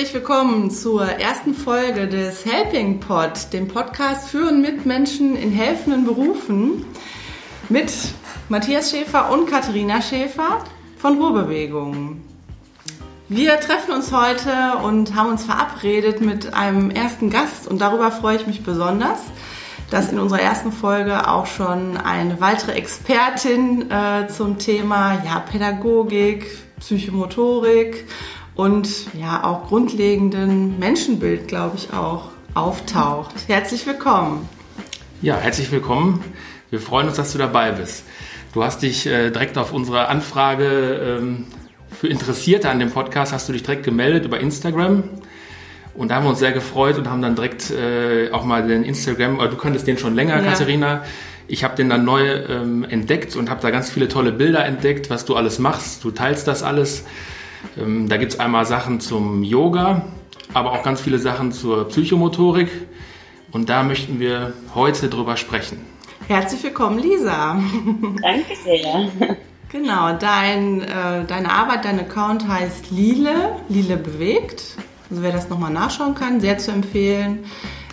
Herzlich willkommen zur ersten Folge des Helping Pod, dem Podcast für und mit Menschen in helfenden Berufen mit Matthias Schäfer und Katharina Schäfer von Ruhrbewegung. Wir treffen uns heute und haben uns verabredet mit einem ersten Gast und darüber freue ich mich besonders, dass in unserer ersten Folge auch schon eine weitere Expertin äh, zum Thema ja, Pädagogik, Psychomotorik und ja auch grundlegenden Menschenbild, glaube ich, auch auftaucht. Herzlich willkommen. Ja, herzlich willkommen. Wir freuen uns, dass du dabei bist. Du hast dich äh, direkt auf unsere Anfrage ähm, für Interessierte an dem Podcast, hast du dich direkt gemeldet über Instagram. Und da haben wir uns sehr gefreut und haben dann direkt äh, auch mal den Instagram, oder du könntest den schon länger, ja. Katharina. Ich habe den dann neu ähm, entdeckt und habe da ganz viele tolle Bilder entdeckt, was du alles machst. Du teilst das alles. Ähm, da gibt es einmal Sachen zum Yoga, aber auch ganz viele Sachen zur Psychomotorik. Und da möchten wir heute drüber sprechen. Herzlich willkommen, Lisa. Danke sehr. Genau, dein, äh, deine Arbeit, dein Account heißt Lile, Lile bewegt. Also wer das nochmal nachschauen kann, sehr zu empfehlen.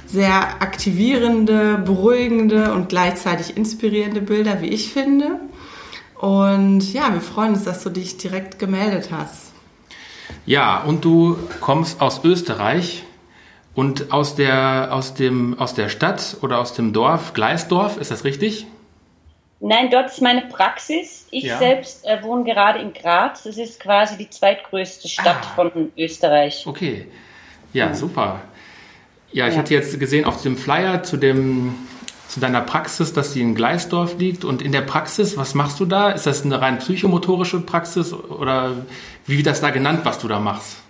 Sehr aktivierende, beruhigende und gleichzeitig inspirierende Bilder, wie ich finde. Und ja, wir freuen uns, dass du dich direkt gemeldet hast. Ja, und du kommst aus Österreich und aus der, aus dem, aus der Stadt oder aus dem Dorf Gleisdorf, ist das richtig? Nein, dort ist meine Praxis. Ich ja. selbst äh, wohne gerade in Graz. Das ist quasi die zweitgrößte Stadt ah. von Österreich. Okay. Ja, super. Ja, ich ja. hatte jetzt gesehen auf dem Flyer zu dem zu deiner Praxis, dass sie in Gleisdorf liegt. Und in der Praxis, was machst du da? Ist das eine rein psychomotorische Praxis oder wie wird das da genannt, was du da machst?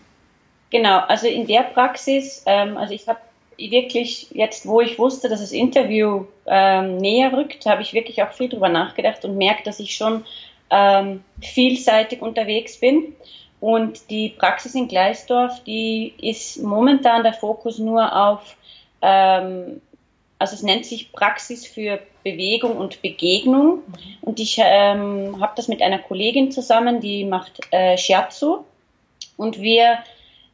Genau, also in der Praxis, ähm, also ich habe wirklich jetzt, wo ich wusste, dass das Interview ähm, näher rückt, habe ich wirklich auch viel drüber nachgedacht und merke, dass ich schon ähm, vielseitig unterwegs bin. Und die Praxis in Gleisdorf, die ist momentan der Fokus nur auf ähm, also es nennt sich Praxis für Bewegung und Begegnung. Und ich ähm, habe das mit einer Kollegin zusammen, die macht äh, Shiatsu. Und wir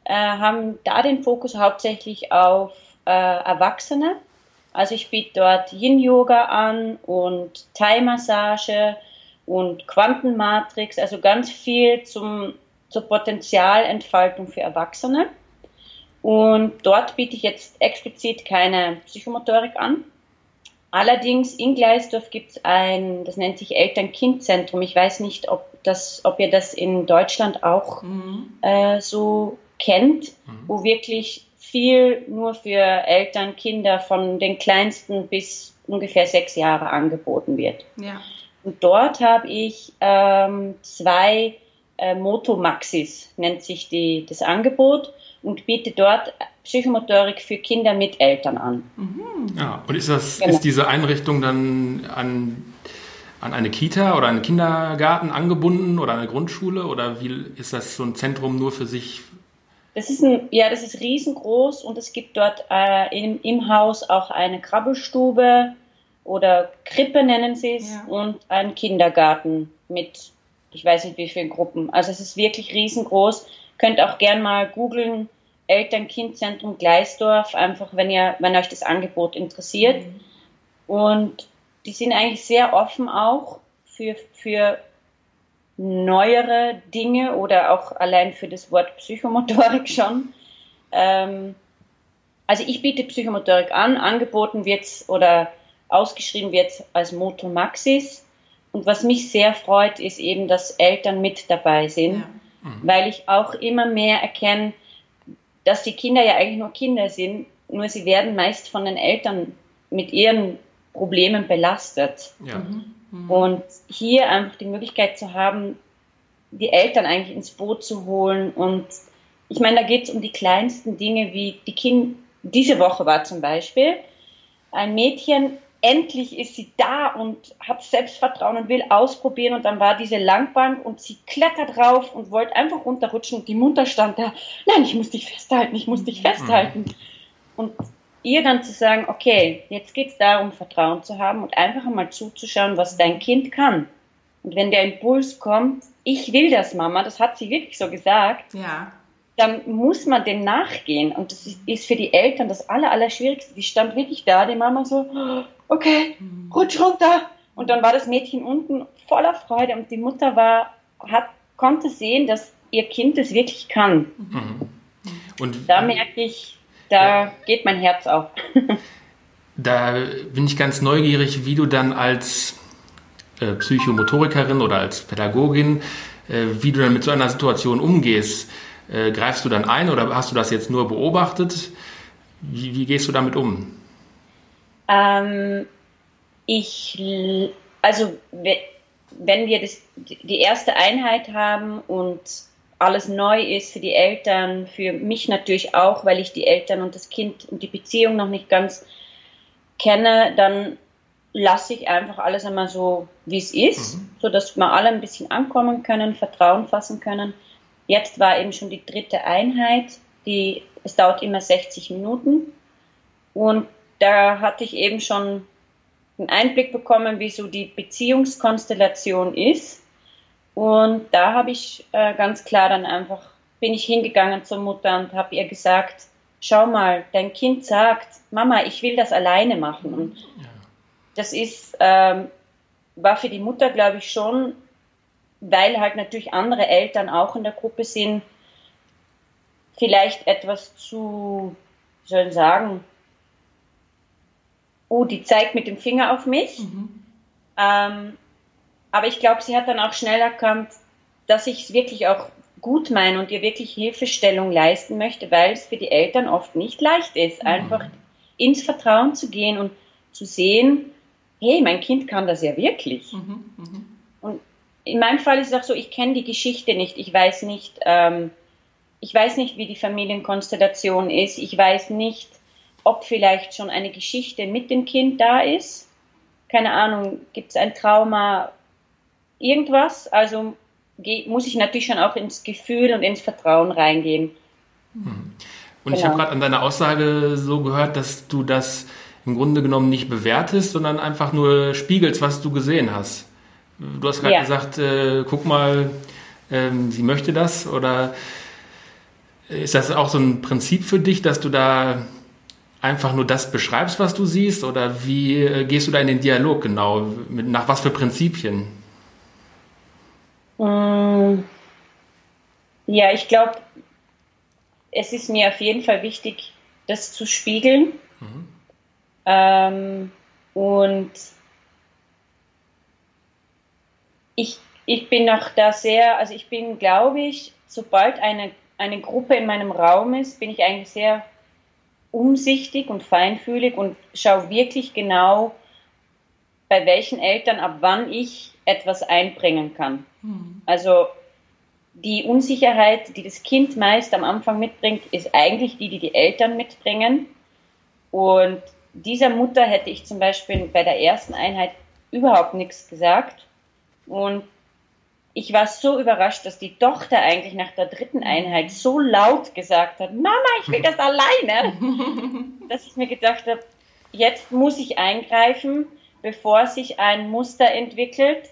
äh, haben da den Fokus hauptsächlich auf äh, Erwachsene. Also ich biete dort Yin-Yoga an und Thai-Massage und Quantenmatrix, also ganz viel zum, zur Potenzialentfaltung für Erwachsene. Und dort biete ich jetzt explizit keine Psychomotorik an. Allerdings in Gleisdorf gibt es ein, das nennt sich Eltern-Kind-Zentrum. Ich weiß nicht, ob, das, ob ihr das in Deutschland auch mhm. äh, so kennt, mhm. wo wirklich viel nur für Eltern, Kinder von den kleinsten bis ungefähr sechs Jahre angeboten wird. Ja. Und dort habe ich ähm, zwei äh, Motomaxis, nennt sich die, das Angebot und biete dort Psychomotorik für Kinder mit Eltern an. Mhm. Ja, und ist, das, genau. ist diese Einrichtung dann an, an eine Kita oder einen Kindergarten angebunden oder eine Grundschule oder wie ist das so ein Zentrum nur für sich? Das ist ein, ja, das ist riesengroß und es gibt dort äh, im, im Haus auch eine Krabbelstube oder Krippe nennen sie es ja. und einen Kindergarten mit, ich weiß nicht wie vielen Gruppen. Also es ist wirklich riesengroß. Könnt auch gern mal googeln, Eltern-Kind-Zentrum Gleisdorf, einfach wenn ihr, wenn euch das Angebot interessiert. Mhm. Und die sind eigentlich sehr offen auch für, für neuere Dinge oder auch allein für das Wort Psychomotorik schon. Ähm, also ich biete Psychomotorik an, angeboten wird oder ausgeschrieben wird als Moto Maxis. Und was mich sehr freut, ist eben, dass Eltern mit dabei sind, ja. mhm. weil ich auch immer mehr erkenne, dass die Kinder ja eigentlich nur Kinder sind, nur sie werden meist von den Eltern mit ihren Problemen belastet. Ja. Mhm. mhm. Und hier einfach die Möglichkeit zu haben, die Eltern eigentlich ins Boot zu holen. Und ich meine, da geht es um die kleinsten Dinge wie die kind diese Woche war zum Beispiel ein Mädchen, endlich ist sie da und hat Selbstvertrauen und will ausprobieren. Und dann war diese Langbank und sie klettert drauf und wollte einfach runterrutschen. Und die Mutter stand da, nein, ich muss dich festhalten, ich muss dich mhm. festhalten. Und ihr dann zu sagen, okay, jetzt geht es darum, Vertrauen zu haben und einfach einmal zuzuschauen, was dein Kind kann. Und wenn der Impuls kommt, ich will das, Mama, das hat sie wirklich so gesagt, ja. Dann muss man dem nachgehen. Und das ist für die Eltern das Aller, Allerschwierigste. Die stand wirklich da, die Mama so, okay, rutsch runter. Und dann war das Mädchen unten voller Freude und die Mutter war, hat, konnte sehen, dass ihr Kind es wirklich kann. Mhm. Und da merke ich, da ja. geht mein Herz auf. da bin ich ganz neugierig, wie du dann als äh, Psychomotorikerin oder als Pädagogin, äh, wie du dann mit so einer Situation umgehst. Äh, greifst du dann ein oder hast du das jetzt nur beobachtet? Wie, wie gehst du damit um? Ähm, ich, also wenn wir das, die erste Einheit haben und alles neu ist für die Eltern, für mich natürlich auch, weil ich die Eltern und das Kind und die Beziehung noch nicht ganz kenne, dann lasse ich einfach alles einmal so, wie es ist, mhm. so dass wir alle ein bisschen ankommen können, Vertrauen fassen können. Jetzt war eben schon die dritte Einheit, die, es dauert immer 60 Minuten und da hatte ich eben schon einen Einblick bekommen, wie so die Beziehungskonstellation ist. Und da habe ich äh, ganz klar dann einfach, bin ich hingegangen zur Mutter und habe ihr gesagt, schau mal, dein Kind sagt, Mama, ich will das alleine machen. Und das ist, ähm, war für die Mutter, glaube ich, schon, weil halt natürlich andere Eltern auch in der Gruppe sind, vielleicht etwas zu, wie soll ich sagen, oh, die zeigt mit dem Finger auf mich. Mhm. Ähm, aber ich glaube, sie hat dann auch schnell erkannt, dass ich es wirklich auch gut meine und ihr wirklich Hilfestellung leisten möchte, weil es für die Eltern oft nicht leicht ist, mhm. einfach ins Vertrauen zu gehen und zu sehen, hey, mein Kind kann das ja wirklich. Mhm. Mhm. In meinem Fall ist es auch so, ich kenne die Geschichte nicht, ich weiß nicht, ähm, ich weiß nicht, wie die Familienkonstellation ist, ich weiß nicht, ob vielleicht schon eine Geschichte mit dem Kind da ist. Keine Ahnung, gibt es ein Trauma, irgendwas? Also muss ich natürlich schon auch ins Gefühl und ins Vertrauen reingehen. Hm. Und genau. ich habe gerade an deiner Aussage so gehört, dass du das im Grunde genommen nicht bewertest, sondern einfach nur spiegelst, was du gesehen hast. Du hast gerade ja. gesagt, äh, guck mal, ähm, sie möchte das oder ist das auch so ein Prinzip für dich, dass du da einfach nur das beschreibst, was du siehst? Oder wie äh, gehst du da in den Dialog genau? Mit, nach was für Prinzipien? Mm, ja, ich glaube, es ist mir auf jeden Fall wichtig, das zu spiegeln. Mhm. Ähm, und ich, ich bin auch da sehr, also ich bin, glaube ich, sobald eine, eine Gruppe in meinem Raum ist, bin ich eigentlich sehr umsichtig und feinfühlig und schaue wirklich genau, bei welchen Eltern ab wann ich etwas einbringen kann. Mhm. Also die Unsicherheit, die das Kind meist am Anfang mitbringt, ist eigentlich die, die die Eltern mitbringen. Und dieser Mutter hätte ich zum Beispiel bei der ersten Einheit überhaupt nichts gesagt. Und ich war so überrascht, dass die Tochter eigentlich nach der dritten Einheit so laut gesagt hat, Mama, ich will das alleine, dass ich mir gedacht habe, jetzt muss ich eingreifen, bevor sich ein Muster entwickelt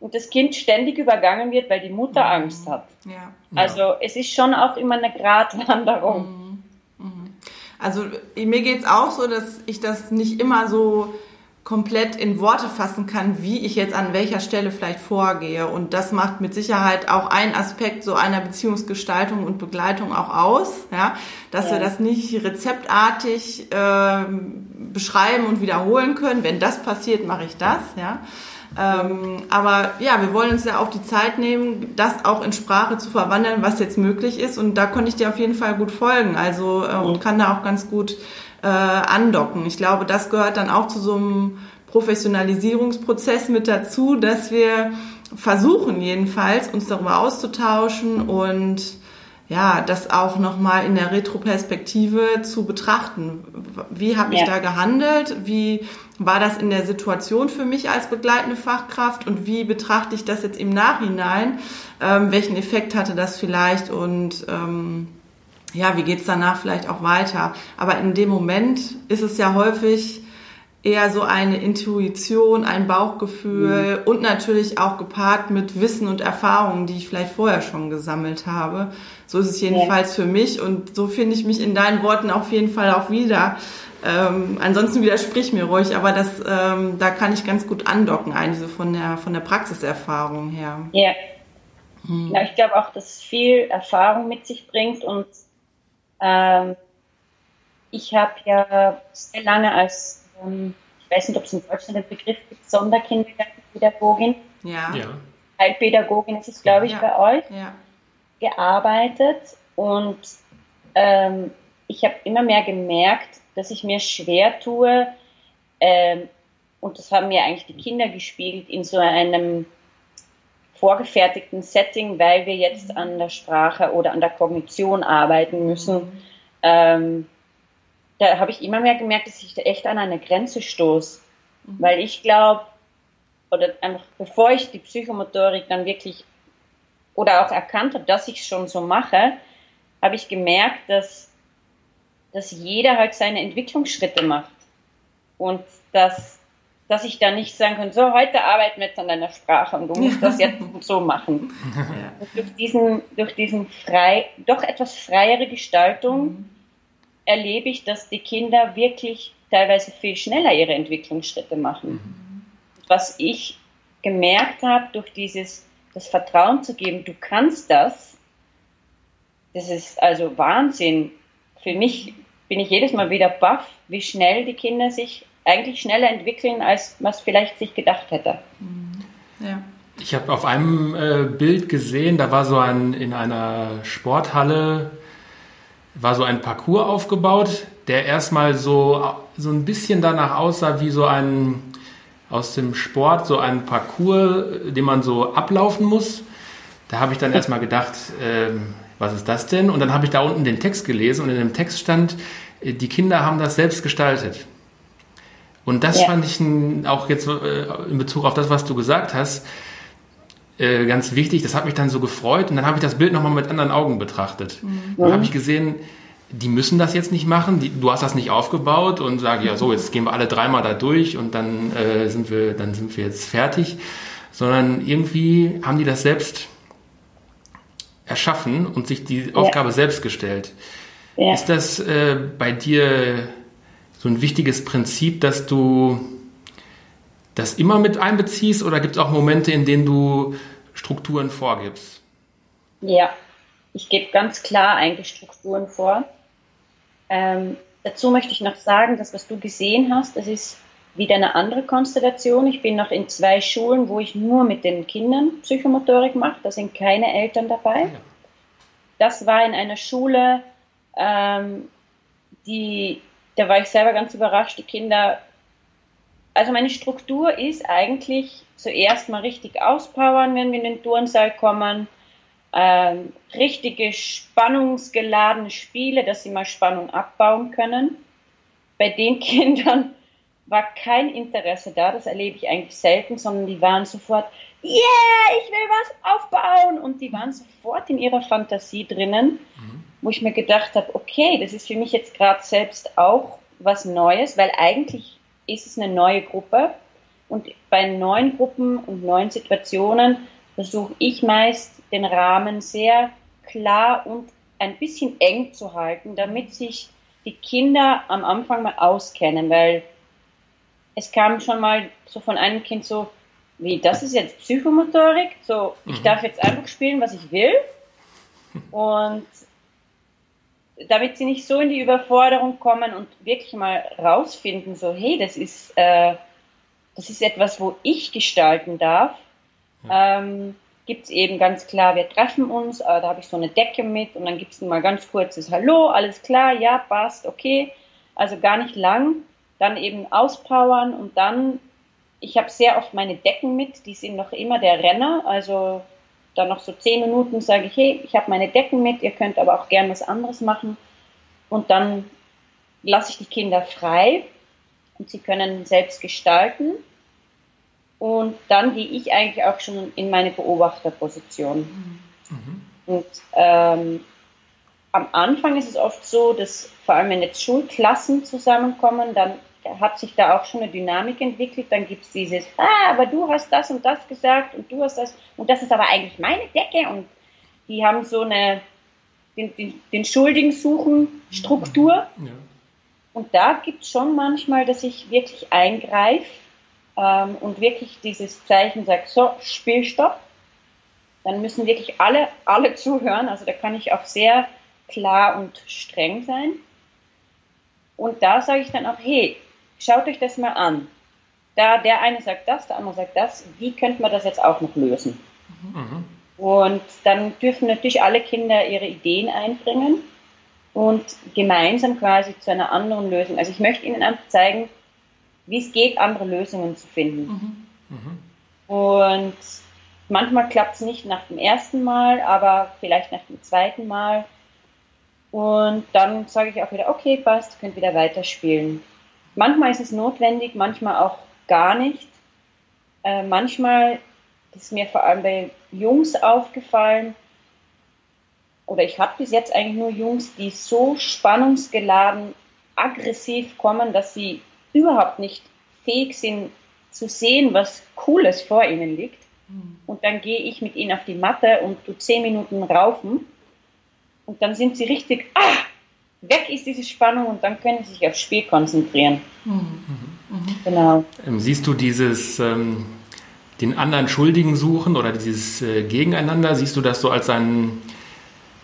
und das Kind ständig übergangen wird, weil die Mutter mhm. Angst hat. Ja. Also es ist schon auch immer eine Gratwanderung. Mhm. Mhm. Also mir geht es auch so, dass ich das nicht immer so komplett in Worte fassen kann, wie ich jetzt an welcher Stelle vielleicht vorgehe. Und das macht mit Sicherheit auch einen Aspekt so einer Beziehungsgestaltung und Begleitung auch aus, ja, dass ja. wir das nicht rezeptartig äh, beschreiben und wiederholen können. Wenn das passiert, mache ich das, ja. Ähm, aber ja, wir wollen uns ja auch die Zeit nehmen, das auch in Sprache zu verwandeln, was jetzt möglich ist. Und da konnte ich dir auf jeden Fall gut folgen. Also äh, und kann da auch ganz gut äh, andocken. Ich glaube, das gehört dann auch zu so einem Professionalisierungsprozess mit dazu, dass wir versuchen jedenfalls, uns darüber auszutauschen und ja, das auch nochmal in der Retroperspektive zu betrachten. Wie habe ich ja. da gehandelt? Wie war das in der Situation für mich als begleitende Fachkraft? Und wie betrachte ich das jetzt im Nachhinein? Ähm, welchen Effekt hatte das vielleicht? Und ähm, ja, wie geht's danach vielleicht auch weiter? Aber in dem Moment ist es ja häufig eher so eine Intuition, ein Bauchgefühl mhm. und natürlich auch gepaart mit Wissen und Erfahrungen, die ich vielleicht vorher schon gesammelt habe. So ist es jedenfalls ja. für mich und so finde ich mich in deinen Worten auf jeden Fall auch wieder. Ähm, ansonsten widersprich mir ruhig, aber das, ähm, da kann ich ganz gut andocken, eigentlich so von der, von der Praxiserfahrung her. Ja. Hm. ja ich glaube auch, dass es viel Erfahrung mit sich bringt und ähm, ich habe ja sehr lange als ähm, ich weiß nicht, ob es in Deutschland den Begriff gibt, Sonderkindergartenpädagogin. Ja. ja. Heilpädagogin ist es, glaube ich, ja. bei euch. Ja. Gearbeitet und ähm, ich habe immer mehr gemerkt, dass ich mir schwer tue, ähm, und das haben mir eigentlich die Kinder gespiegelt, in so einem vorgefertigten Setting, weil wir jetzt an der Sprache oder an der Kognition arbeiten müssen. Ähm, da habe ich immer mehr gemerkt, dass ich da echt an eine Grenze stoße. Mhm. Weil ich glaube, oder einfach bevor ich die Psychomotorik dann wirklich oder auch erkannt habe, dass ich es schon so mache, habe ich gemerkt, dass, dass jeder halt seine Entwicklungsschritte macht. Und dass, dass ich da nicht sagen kann, so, heute arbeiten wir jetzt an deiner Sprache und du musst das jetzt so machen. Ja. Durch diesen, durch diesen frei, doch etwas freiere Gestaltung mhm erlebe ich, dass die Kinder wirklich teilweise viel schneller ihre Entwicklungsschritte machen. Mhm. Was ich gemerkt habe, durch dieses, das Vertrauen zu geben, du kannst das, das ist also Wahnsinn. Für mich bin ich jedes Mal wieder baff, wie schnell die Kinder sich eigentlich schneller entwickeln, als man es vielleicht sich gedacht hätte. Ja. Ich habe auf einem äh, Bild gesehen, da war so ein in einer Sporthalle war so ein Parcours aufgebaut, der erstmal so, so ein bisschen danach aussah wie so ein aus dem Sport, so ein Parcours, den man so ablaufen muss. Da habe ich dann erstmal gedacht, äh, was ist das denn? Und dann habe ich da unten den Text gelesen und in dem Text stand, äh, die Kinder haben das selbst gestaltet. Und das ja. fand ich auch jetzt äh, in Bezug auf das, was du gesagt hast, äh, ganz wichtig. Das hat mich dann so gefreut und dann habe ich das Bild nochmal mit anderen Augen betrachtet. Mhm. Dann habe ich gesehen, die müssen das jetzt nicht machen. Die, du hast das nicht aufgebaut und sag ja so, jetzt gehen wir alle dreimal da durch und dann äh, sind wir, dann sind wir jetzt fertig, sondern irgendwie haben die das selbst erschaffen und sich die Aufgabe ja. selbst gestellt. Ja. Ist das äh, bei dir so ein wichtiges Prinzip, dass du das immer mit einbeziehst oder gibt es auch Momente, in denen du Strukturen vorgibst? Ja, ich gebe ganz klar eigentlich Strukturen vor. Ähm, dazu möchte ich noch sagen, dass was du gesehen hast, das ist wieder eine andere Konstellation. Ich bin noch in zwei Schulen, wo ich nur mit den Kindern Psychomotorik mache. Da sind keine Eltern dabei. Ah, das war in einer Schule, ähm, die, da war ich selber ganz überrascht. Die Kinder also meine Struktur ist eigentlich zuerst mal richtig auspowern, wenn wir in den Turnsaal kommen. Ähm, richtige spannungsgeladene Spiele, dass sie mal Spannung abbauen können. Bei den Kindern war kein Interesse da, das erlebe ich eigentlich selten, sondern die waren sofort, yeah, ich will was aufbauen und die waren sofort in ihrer Fantasie drinnen, mhm. Wo ich mir gedacht habe, okay, das ist für mich jetzt gerade selbst auch was Neues, weil eigentlich ist es eine neue Gruppe. Und bei neuen Gruppen und neuen Situationen versuche ich meist den Rahmen sehr klar und ein bisschen eng zu halten, damit sich die Kinder am Anfang mal auskennen, weil es kam schon mal so von einem Kind so, wie, das ist jetzt Psychomotorik, so, ich mhm. darf jetzt einfach spielen, was ich will. Und damit sie nicht so in die Überforderung kommen und wirklich mal rausfinden, so, hey, das ist, äh, das ist etwas, wo ich gestalten darf, ähm, gibt es eben ganz klar, wir treffen uns, äh, da habe ich so eine Decke mit und dann gibt es mal ganz kurzes Hallo, alles klar, ja, passt, okay. Also gar nicht lang, dann eben auspowern und dann, ich habe sehr oft meine Decken mit, die sind noch immer der Renner, also dann noch so zehn Minuten sage ich, hey, ich habe meine Decken mit, ihr könnt aber auch gern was anderes machen. Und dann lasse ich die Kinder frei und sie können selbst gestalten. Und dann gehe ich eigentlich auch schon in meine Beobachterposition. Mhm. Und ähm, am Anfang ist es oft so, dass vor allem wenn jetzt Schulklassen zusammenkommen, dann hat sich da auch schon eine Dynamik entwickelt. Dann gibt es dieses, ah, aber du hast das und das gesagt und du hast das und das ist aber eigentlich meine Decke und die haben so eine den, den, den Schuldigen suchen Struktur. Ja. Und da gibt es schon manchmal, dass ich wirklich eingreife ähm, und wirklich dieses Zeichen sage, so, Spielstopp. Dann müssen wirklich alle, alle zuhören. Also da kann ich auch sehr klar und streng sein. Und da sage ich dann auch, hey, schaut euch das mal an. Da der eine sagt das, der andere sagt das, wie könnte man das jetzt auch noch lösen? Mhm. Und dann dürfen natürlich alle Kinder ihre Ideen einbringen und gemeinsam quasi zu einer anderen Lösung. Also ich möchte Ihnen einfach zeigen, wie es geht, andere Lösungen zu finden. Mhm. Mhm. Und manchmal klappt es nicht nach dem ersten Mal, aber vielleicht nach dem zweiten Mal. Und dann sage ich auch wieder, okay, passt, könnt wieder weiterspielen. Manchmal ist es notwendig, manchmal auch gar nicht. Äh, manchmal ist mir vor allem bei Jungs aufgefallen, oder ich habe bis jetzt eigentlich nur Jungs, die so spannungsgeladen, aggressiv kommen, dass sie überhaupt nicht fähig sind zu sehen, was Cooles vor ihnen liegt. Mhm. Und dann gehe ich mit ihnen auf die Matte und tu zehn Minuten raufen. Und dann sind sie richtig, ah, weg ist diese Spannung und dann können sie sich aufs Spiel konzentrieren. Mhm. Mhm. Genau. Ähm, siehst du dieses, ähm, den anderen Schuldigen suchen oder dieses äh, Gegeneinander, siehst du das so als einen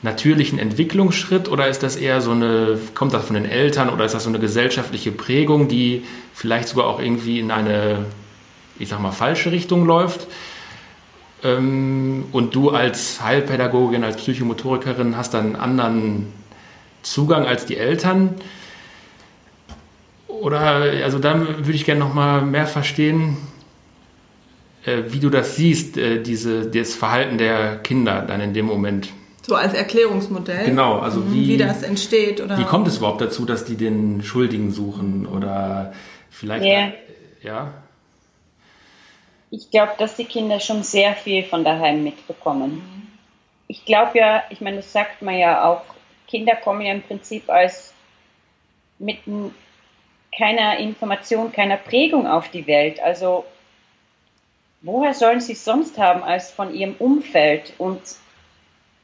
natürlichen Entwicklungsschritt oder ist das eher so eine, kommt das von den Eltern oder ist das so eine gesellschaftliche Prägung, die vielleicht sogar auch irgendwie in eine, ich sag mal, falsche Richtung läuft? Ähm, und du als Heilpädagogin, als Psychomotorikerin hast dann einen anderen Zugang als die Eltern? Oder, also da würde ich gerne noch mal mehr verstehen, äh, wie du das siehst, äh, diese, das Verhalten der Kinder dann in dem Moment. So als Erklärungsmodell. Genau, also mhm, wie, wie das entsteht oder. Wie kommt es überhaupt dazu, dass die den Schuldigen suchen oder vielleicht yeah. ja? Ich glaube, dass die Kinder schon sehr viel von daheim mitbekommen. Mhm. Ich glaube ja, ich meine, das sagt man ja auch, Kinder kommen ja im Prinzip als mit keiner Information, keiner Prägung auf die Welt. Also woher sollen sie es sonst haben als von ihrem Umfeld? Und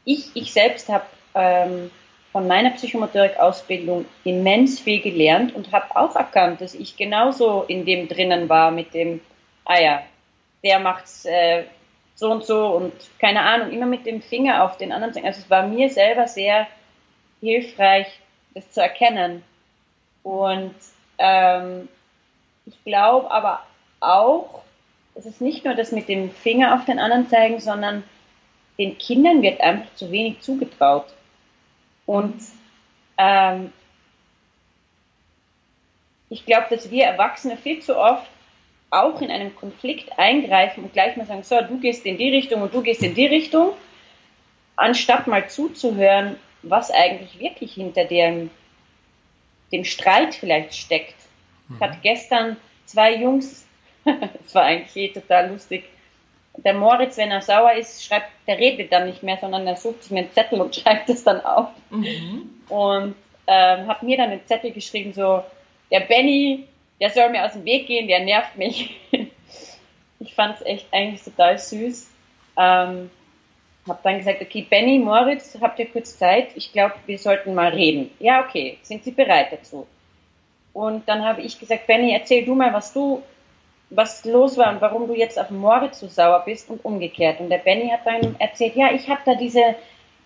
ich, ich selbst habe ähm, von meiner Psychomotorik-Ausbildung immens viel gelernt und habe auch erkannt, dass ich genauso in dem drinnen war mit dem, ah ja, der macht's äh, so und so und keine Ahnung, immer mit dem Finger auf den anderen. Also es war mir selber sehr hilfreich, das zu erkennen. Und ähm, ich glaube aber auch, es ist nicht nur das mit dem Finger auf den anderen zeigen, sondern den Kindern wird einfach zu wenig zugetraut. Und ähm, ich glaube, dass wir Erwachsene viel zu oft auch in einen Konflikt eingreifen und gleich mal sagen, so, du gehst in die Richtung und du gehst in die Richtung, anstatt mal zuzuhören, was eigentlich wirklich hinter dem, dem Streit vielleicht steckt. Mhm. Ich hatte gestern zwei Jungs, das war eigentlich total lustig, der Moritz, wenn er sauer ist, schreibt, der redet dann nicht mehr, sondern er sucht sich einen Zettel und schreibt es dann auf. Mhm. Und ähm, hat mir dann einen Zettel geschrieben, so, der Benny, der soll mir aus dem Weg gehen, der nervt mich. ich fand es echt eigentlich total süß. Ähm, hab dann gesagt, okay, Benny, Moritz, habt ihr kurz Zeit? Ich glaube, wir sollten mal reden. Ja, okay, sind Sie bereit dazu? Und dann habe ich gesagt, Benny, erzähl du mal, was du was los war und warum du jetzt auf Moritz so sauer bist und umgekehrt. Und der Benny hat dann erzählt, ja, ich habe da diese,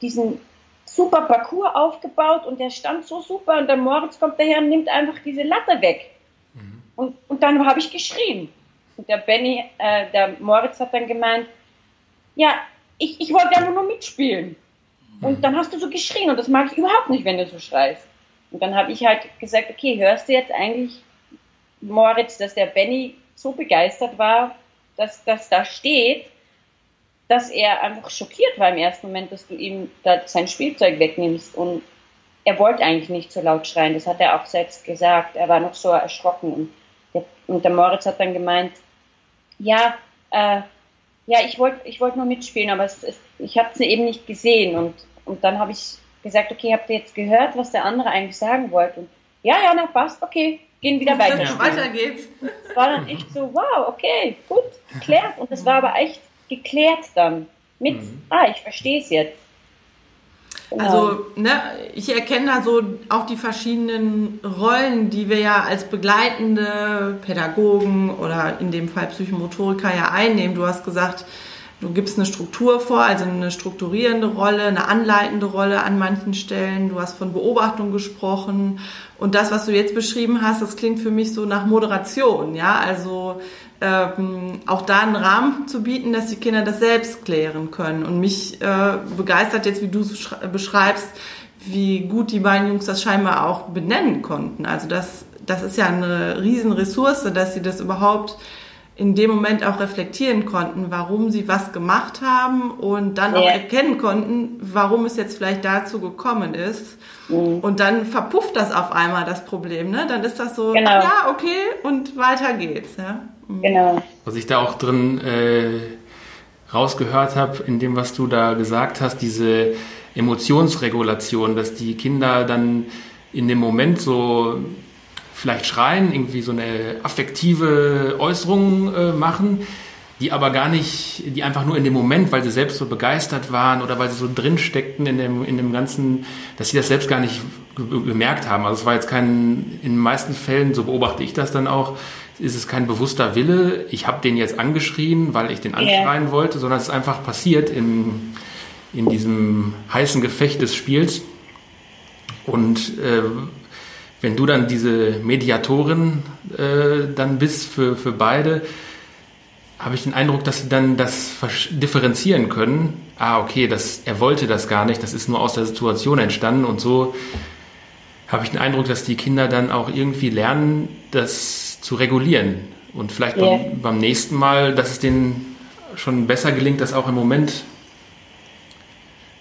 diesen super Parcours aufgebaut und der stand so super und der Moritz kommt daher und nimmt einfach diese Latte weg. Mhm. Und, und dann habe ich geschrien. Und der Benny, äh, der Moritz hat dann gemeint, ja, ich, ich wollte ja nur mitspielen. Und dann hast du so geschrien und das mag ich überhaupt nicht, wenn du so schreist. Und dann habe ich halt gesagt, okay, hörst du jetzt eigentlich, Moritz, dass der Benny so begeistert war, dass das da steht, dass er einfach schockiert war im ersten Moment, dass du ihm da sein Spielzeug wegnimmst. Und er wollte eigentlich nicht so laut schreien, das hat er auch selbst gesagt. Er war noch so erschrocken. Und der, und der Moritz hat dann gemeint, ja, äh, ja, ich wollte ich wollt nur mitspielen, aber es, es, ich habe es eben nicht gesehen. Und, und dann habe ich gesagt, okay, habt ihr jetzt gehört, was der andere eigentlich sagen wollte? Und ja, ja, na passt, okay, gehen wieder weiter. Ja. Weiter geht's. Es war dann echt so, wow, okay, gut, geklärt. Und es war aber echt geklärt dann. Mit, mhm. ah, ich verstehe es jetzt. Genau. Also, ne, ich erkenne da so auch die verschiedenen Rollen, die wir ja als begleitende Pädagogen oder in dem Fall Psychomotoriker ja einnehmen. Du hast gesagt, Du gibst eine Struktur vor, also eine strukturierende Rolle, eine anleitende Rolle an manchen Stellen. Du hast von Beobachtung gesprochen. Und das, was du jetzt beschrieben hast, das klingt für mich so nach Moderation. Ja, also ähm, auch da einen Rahmen zu bieten, dass die Kinder das selbst klären können. Und mich äh, begeistert jetzt, wie du es beschreibst, wie gut die beiden Jungs das scheinbar auch benennen konnten. Also das, das ist ja eine Riesenressource, dass sie das überhaupt in dem Moment auch reflektieren konnten, warum sie was gemacht haben und dann ja. auch erkennen konnten, warum es jetzt vielleicht dazu gekommen ist. Mhm. Und dann verpufft das auf einmal das Problem, ne? Dann ist das so, genau. ja, okay, und weiter geht's. Ja? Mhm. Genau. Was ich da auch drin äh, rausgehört habe, in dem, was du da gesagt hast, diese Emotionsregulation, dass die Kinder dann in dem Moment so vielleicht schreien, irgendwie so eine affektive Äußerung äh, machen, die aber gar nicht, die einfach nur in dem Moment, weil sie selbst so begeistert waren oder weil sie so drin steckten in dem, in dem Ganzen, dass sie das selbst gar nicht bemerkt haben. Also es war jetzt kein, in den meisten Fällen, so beobachte ich das dann auch, ist es kein bewusster Wille, ich habe den jetzt angeschrien, weil ich den anschreien yeah. wollte, sondern es ist einfach passiert in, in diesem heißen Gefecht des Spiels. Und äh, wenn du dann diese Mediatorin äh, dann bist für, für beide, habe ich den Eindruck, dass sie dann das differenzieren können. Ah, okay, das, er wollte das gar nicht, das ist nur aus der Situation entstanden und so habe ich den Eindruck, dass die Kinder dann auch irgendwie lernen, das zu regulieren. Und vielleicht yeah. beim, beim, nächsten Mal, dass es denen schon besser gelingt, das auch im Moment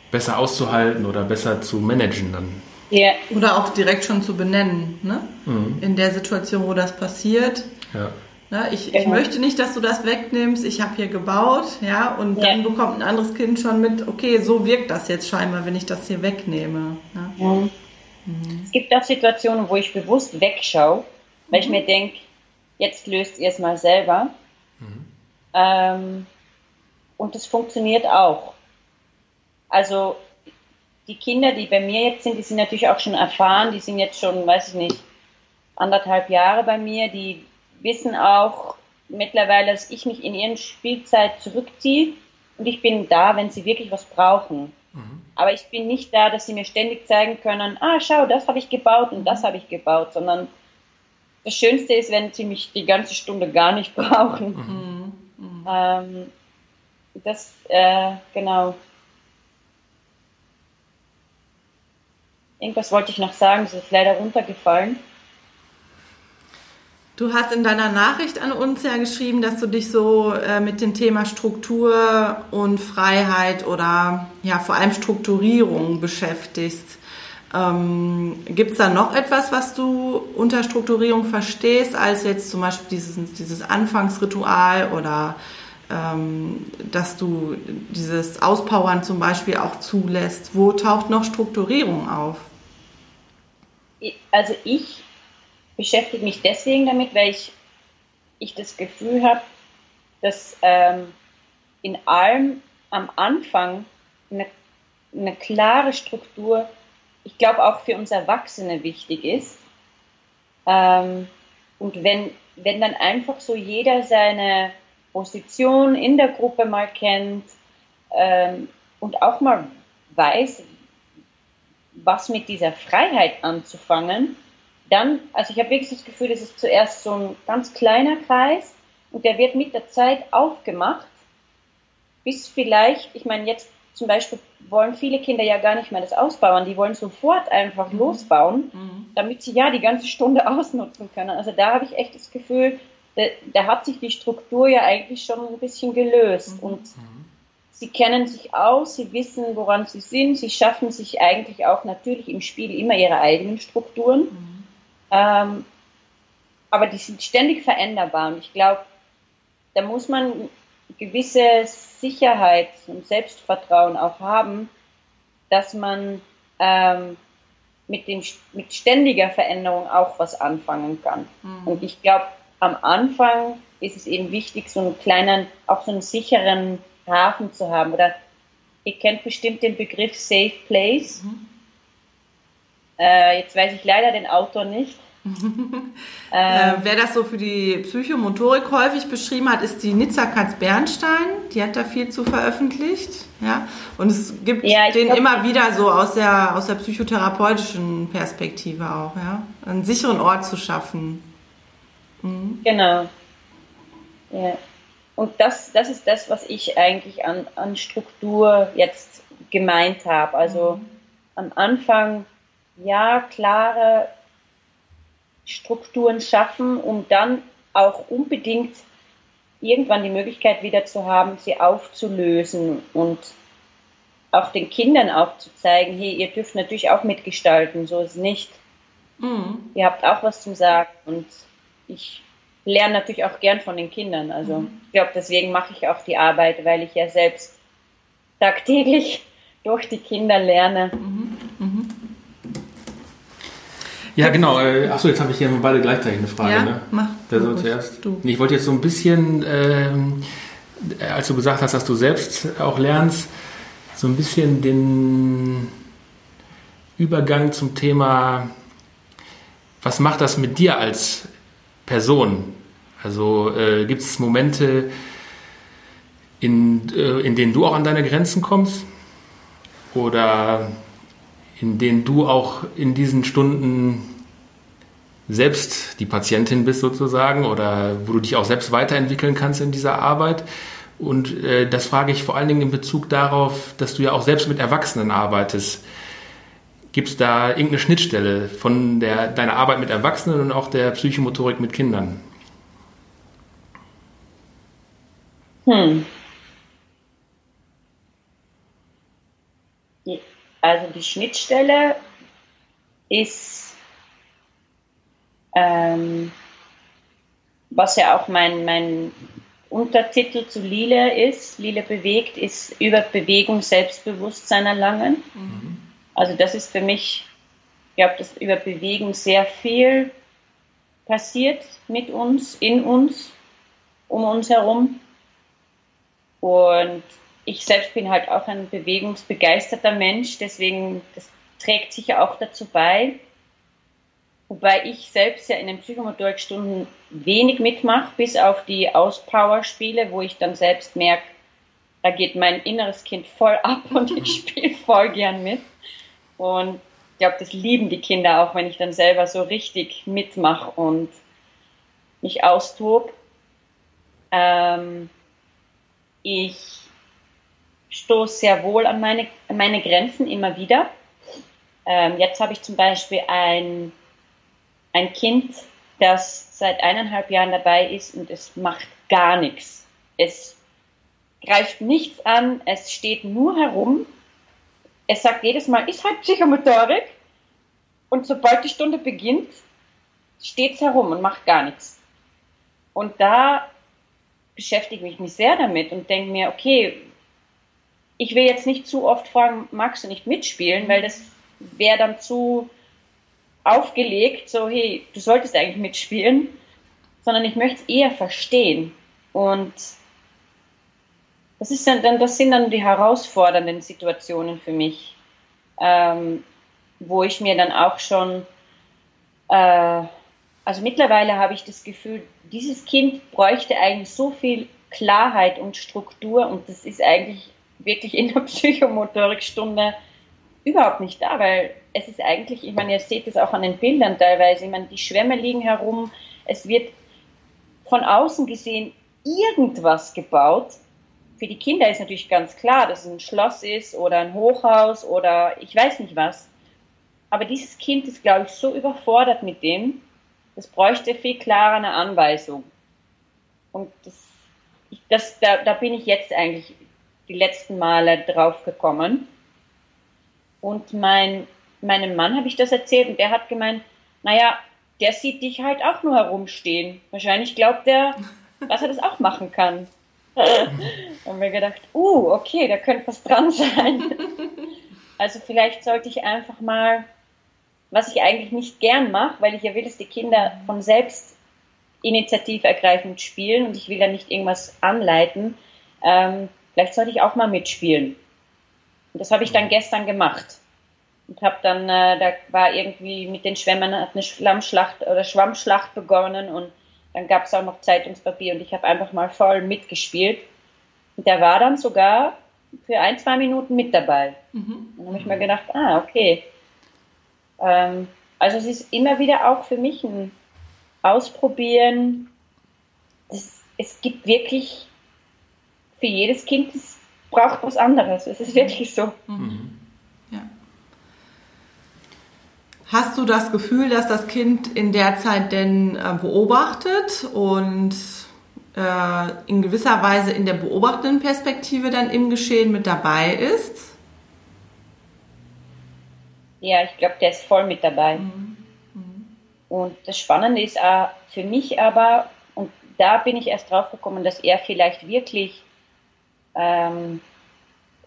besser auszuhalten oder besser zu managen dann. Ja. Oder auch direkt schon zu benennen, ne? Mhm. In der Situation, wo das passiert. Ja. Na, ich, genau. ich möchte nicht, dass du das wegnimmst, ich habe hier gebaut, ja, und ja. dann bekommt ein anderes Kind schon mit, okay, so wirkt das jetzt scheinbar, wenn ich das hier wegnehme. Ne? Mhm. Mhm. Es gibt auch Situationen, wo ich bewusst wegschaue, weil ich mhm. mir denke, jetzt löst ihr es mal selber. Mhm. Ähm, und das funktioniert auch. Also die Kinder, die bei mir jetzt sind, die sind natürlich auch schon erfahren, die sind jetzt schon, weiß ich nicht, anderthalb Jahre bei mir, die wissen auch mittlerweile, dass ich mich in ihren Spielzeit zurückziehe und ich bin da, wenn sie wirklich was brauchen. Mhm. Aber ich bin nicht da, dass sie mir ständig zeigen können, ah, schau, das habe ich gebaut und das habe ich gebaut, sondern das Schönste ist, wenn sie mich die ganze Stunde gar nicht brauchen. Mhm. Mhm. Ähm, das, äh, genau. Irgendwas wollte ich noch sagen, das ist leider runtergefallen. Du hast in deiner Nachricht an uns ja geschrieben, dass du dich so äh, mit dem Thema Struktur und Freiheit oder ja vor allem Strukturierung beschäftigst. Ähm, Gibt es da noch etwas, was du unter Strukturierung verstehst, als jetzt zum Beispiel dieses, dieses Anfangsritual oder ähm, dass du dieses Auspowern zum Beispiel auch zulässt? Wo taucht noch Strukturierung auf? Also ich beschäftige mich deswegen damit, weil ich, ich das Gefühl habe, dass ähm, in allem am Anfang eine, eine klare Struktur, ich glaube auch für uns Erwachsene wichtig ist. Ähm, und wenn, wenn dann einfach so jeder seine Position in der Gruppe mal kennt ähm, und auch mal weiß, was mit dieser Freiheit anzufangen, dann, also ich habe wirklich das Gefühl, das ist zuerst so ein ganz kleiner Kreis und der wird mit der Zeit aufgemacht, bis vielleicht, ich meine, jetzt zum Beispiel wollen viele Kinder ja gar nicht mehr das ausbauen, die wollen sofort einfach mhm. losbauen, mhm. damit sie ja die ganze Stunde ausnutzen können. Also da habe ich echt das Gefühl, da, da, hat sich die Struktur ja eigentlich schon ein bisschen gelöst. Mhm. Und sie kennen sich aus, sie wissen, woran sie sind, sie schaffen sich eigentlich auch natürlich im Spiel immer ihre eigenen Strukturen. Mhm. Ähm, aber die sind ständig veränderbar und ich glaube, da muss man gewisse Sicherheit und Selbstvertrauen auch haben, dass man ähm, mit, dem, mit ständiger Veränderung auch was anfangen kann. Mhm. Und ich glaube, am Anfang ist es eben wichtig, so einen kleinen, auch so einen sicheren Hafen zu haben. Oder ihr kennt bestimmt den Begriff Safe Place. Mhm. Äh, jetzt weiß ich leider den Autor nicht. äh, wer das so für die Psychomotorik häufig beschrieben hat, ist die Nizza Katz-Bernstein. Die hat da viel zu veröffentlicht. Ja? Und es gibt ja, den glaub, immer wieder so aus der, aus der psychotherapeutischen Perspektive auch. Ja? Einen sicheren Ort zu schaffen. Mhm. Genau. Ja. Und das, das ist das, was ich eigentlich an, an Struktur jetzt gemeint habe. Also mhm. am Anfang, ja, klare Strukturen schaffen, um dann auch unbedingt irgendwann die Möglichkeit wieder zu haben, sie aufzulösen und auch den Kindern auch zu zeigen, hey, ihr dürft natürlich auch mitgestalten, so ist es nicht. Mhm. Ihr habt auch was zum Sagen und ich lerne natürlich auch gern von den Kindern. Also mhm. ich glaube, deswegen mache ich auch die Arbeit, weil ich ja selbst tagtäglich durch die Kinder lerne. Mhm. Mhm. Ja, genau. Äh, achso, jetzt habe ich hier beide gleichzeitig eine Frage. Ja, ne? mach. Wer soll zuerst? Du. Ich wollte jetzt so ein bisschen, ähm, als du gesagt hast, dass du selbst auch lernst, so ein bisschen den Übergang zum Thema, was macht das mit dir als Person? Also äh, gibt es Momente, in, äh, in denen du auch an deine Grenzen kommst? Oder in denen du auch in diesen Stunden selbst die Patientin bist sozusagen oder wo du dich auch selbst weiterentwickeln kannst in dieser Arbeit. Und äh, das frage ich vor allen Dingen in Bezug darauf, dass du ja auch selbst mit Erwachsenen arbeitest. Gibt es da irgendeine Schnittstelle von der, deiner Arbeit mit Erwachsenen und auch der Psychomotorik mit Kindern? Hm. Also die Schnittstelle ist, ähm, was ja auch mein, mein Untertitel zu Lile ist, Lile bewegt, ist über Bewegung Selbstbewusstsein erlangen. Mhm. Also das ist für mich, ich glaube, dass über Bewegung sehr viel passiert mit uns, in uns, um uns herum. Und ich selbst bin halt auch ein bewegungsbegeisterter Mensch, deswegen das trägt sicher auch dazu bei. Wobei ich selbst ja in den Psychomotorikstunden wenig mitmache, bis auf die Auspower-Spiele, wo ich dann selbst merke, da geht mein inneres Kind voll ab und ich spiele voll gern mit. Und ich glaube, das lieben die Kinder auch, wenn ich dann selber so richtig mitmache und mich austob. Ähm, ich stoße sehr wohl an meine, an meine Grenzen immer wieder. Ähm, jetzt habe ich zum Beispiel ein, ein Kind, das seit eineinhalb Jahren dabei ist und es macht gar nichts. Es greift nichts an, es steht nur herum. Es sagt jedes Mal, ist halt Psychomotorik. Und sobald die Stunde beginnt, steht es herum und macht gar nichts. Und da beschäftige ich mich sehr damit und denke mir, okay, ich will jetzt nicht zu oft fragen, magst du nicht mitspielen, weil das wäre dann zu aufgelegt, so, hey, du solltest eigentlich mitspielen, sondern ich möchte es eher verstehen. Und das ist dann, das sind dann die herausfordernden Situationen für mich, ähm, wo ich mir dann auch schon, äh, also mittlerweile habe ich das Gefühl, dieses Kind bräuchte eigentlich so viel Klarheit und Struktur und das ist eigentlich wirklich in der Psychomotorikstunde überhaupt nicht da, weil es ist eigentlich, ich meine, ihr seht es auch an den Bildern teilweise, ich meine, die Schwämme liegen herum, es wird von außen gesehen irgendwas gebaut. Für die Kinder ist natürlich ganz klar, dass es ein Schloss ist oder ein Hochhaus oder ich weiß nicht was. Aber dieses Kind ist, glaube ich, so überfordert mit dem, das bräuchte viel klarer eine Anweisung. Und das, das da, da bin ich jetzt eigentlich die letzten Male drauf gekommen. Und mein, meinem Mann habe ich das erzählt und der hat gemeint, naja, der sieht dich halt auch nur herumstehen. Wahrscheinlich glaubt er, dass er das auch machen kann. und mir gedacht, uh, okay, da könnte was dran sein. also vielleicht sollte ich einfach mal, was ich eigentlich nicht gern mache, weil ich ja will, dass die Kinder von selbst initiativ ergreifend spielen und ich will ja nicht irgendwas anleiten. Ähm, vielleicht sollte ich auch mal mitspielen. Und das habe ich dann gestern gemacht. Und habe dann, äh, da war irgendwie mit den Schwämmern hat eine Schlammschlacht oder Schwammschlacht begonnen und dann gab es auch noch Zeitungspapier und ich habe einfach mal voll mitgespielt. Und der war dann sogar für ein, zwei Minuten mit dabei. Mhm. Und dann habe ich mir gedacht, ah, okay. Ähm, also es ist immer wieder auch für mich ein Ausprobieren. Das, es gibt wirklich für jedes Kind, es braucht was anderes. Es ist wirklich so. Mhm. Ja. Hast du das Gefühl, dass das Kind in der Zeit denn äh, beobachtet und äh, in gewisser Weise in der beobachtenden Perspektive dann im Geschehen mit dabei ist? Ja, ich glaube, der ist voll mit dabei. Mhm. Mhm. Und das Spannende ist auch für mich aber, und da bin ich erst drauf gekommen, dass er vielleicht wirklich ähm,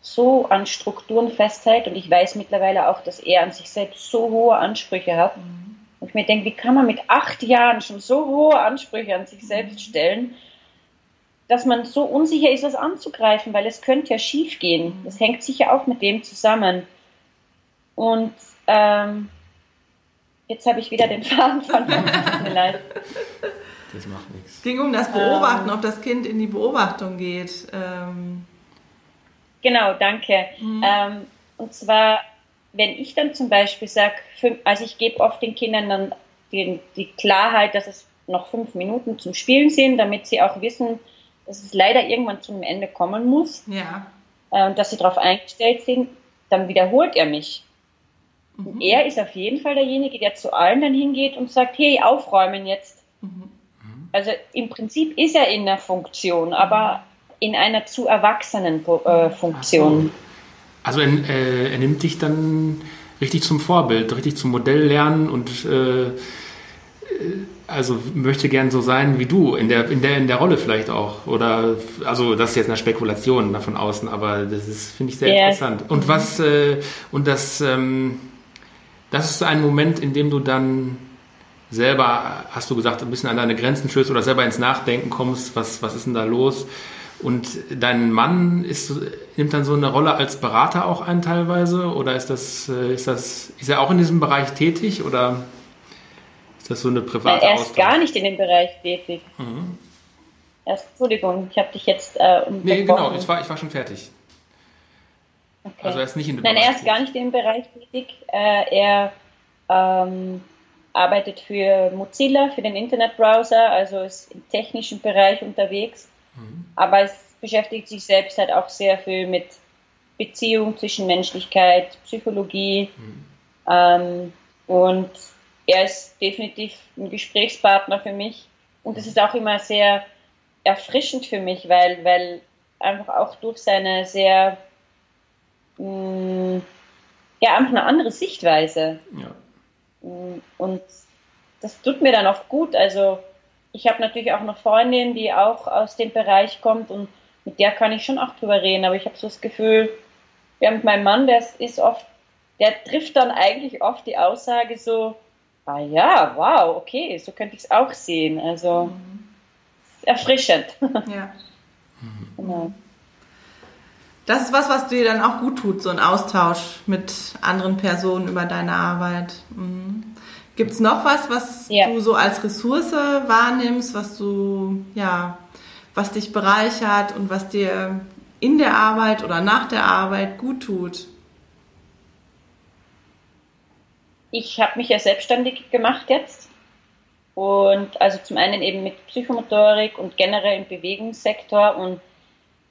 so an Strukturen festhält und ich weiß mittlerweile auch, dass er an sich selbst so hohe Ansprüche hat. Mhm. Und ich mir denke, wie kann man mit acht Jahren schon so hohe Ansprüche an sich mhm. selbst stellen, dass man so unsicher ist, das anzugreifen, weil es könnte ja schief gehen. Mhm. Das hängt sicher auch mit dem zusammen. Und ähm, jetzt habe ich wieder den Faden von Das macht nichts. Es ging um das Beobachten, ähm, ob das Kind in die Beobachtung geht. Ähm, Genau, danke. Mhm. Ähm, und zwar, wenn ich dann zum Beispiel sage, also ich gebe oft den Kindern dann die, die Klarheit, dass es noch fünf Minuten zum Spielen sind, damit sie auch wissen, dass es leider irgendwann zum Ende kommen muss. Ja. Äh, und dass sie darauf eingestellt sind, dann wiederholt er mich. Mhm. Und er ist auf jeden Fall derjenige, der zu allen dann hingeht und sagt, hey, aufräumen jetzt. Mhm. Also im Prinzip ist er in der Funktion, aber in einer zu erwachsenen äh, Funktion. So. Also er, äh, er, nimmt dich dann richtig zum Vorbild, richtig zum Modell lernen und äh, also möchte gern so sein wie du, in der, in der, in der Rolle vielleicht auch. Oder also das ist jetzt eine Spekulation da von außen, aber das ist, finde ich, sehr yeah. interessant. Und was, äh, und das, ähm, das ist ein Moment, in dem du dann selber, hast du gesagt, ein bisschen an deine Grenzen stößt oder selber ins Nachdenken kommst, was, was ist denn da los? Und dein Mann ist, nimmt dann so eine Rolle als Berater auch ein teilweise? Oder ist das, äh, ist das, ist er auch in diesem Bereich tätig oder ist das so eine private Nein, Er ist Austausch? gar nicht in dem Bereich tätig. Mhm. Erst, Entschuldigung, ich habe dich jetzt äh, Nee, genau, ich war, ich war schon fertig. Okay. Also er ist nicht in dem Nein, Bereich er ist gar nicht in dem Bereich tätig. Äh, er ähm, arbeitet für Mozilla, für den Internetbrowser, also ist im technischen Bereich unterwegs Mhm. Aber es beschäftigt sich selbst halt auch sehr viel mit Beziehung, zwischen Menschlichkeit, Psychologie. Mhm. Ähm, und er ist definitiv ein Gesprächspartner für mich. Und es ist auch immer sehr erfrischend für mich, weil, weil einfach auch durch seine sehr, mh, mm, ja, einfach eine andere Sichtweise. Ja. Und das tut mir dann auch gut. Also, ich habe natürlich auch eine Freundin, die auch aus dem Bereich kommt und mit der kann ich schon auch drüber reden, aber ich habe so das Gefühl, ja, mit meinem Mann, der ist oft, der trifft dann eigentlich oft die Aussage so, ah ja, wow, okay, so könnte ich es auch sehen. Also mhm. erfrischend. Ja. genau. Das ist was, was dir dann auch gut tut, so ein Austausch mit anderen Personen über deine Arbeit. Mhm. Gibt es noch was, was ja. du so als Ressource wahrnimmst, was du, ja, was dich bereichert und was dir in der Arbeit oder nach der Arbeit gut tut? Ich habe mich ja selbstständig gemacht jetzt und also zum einen eben mit Psychomotorik und generell im Bewegungssektor und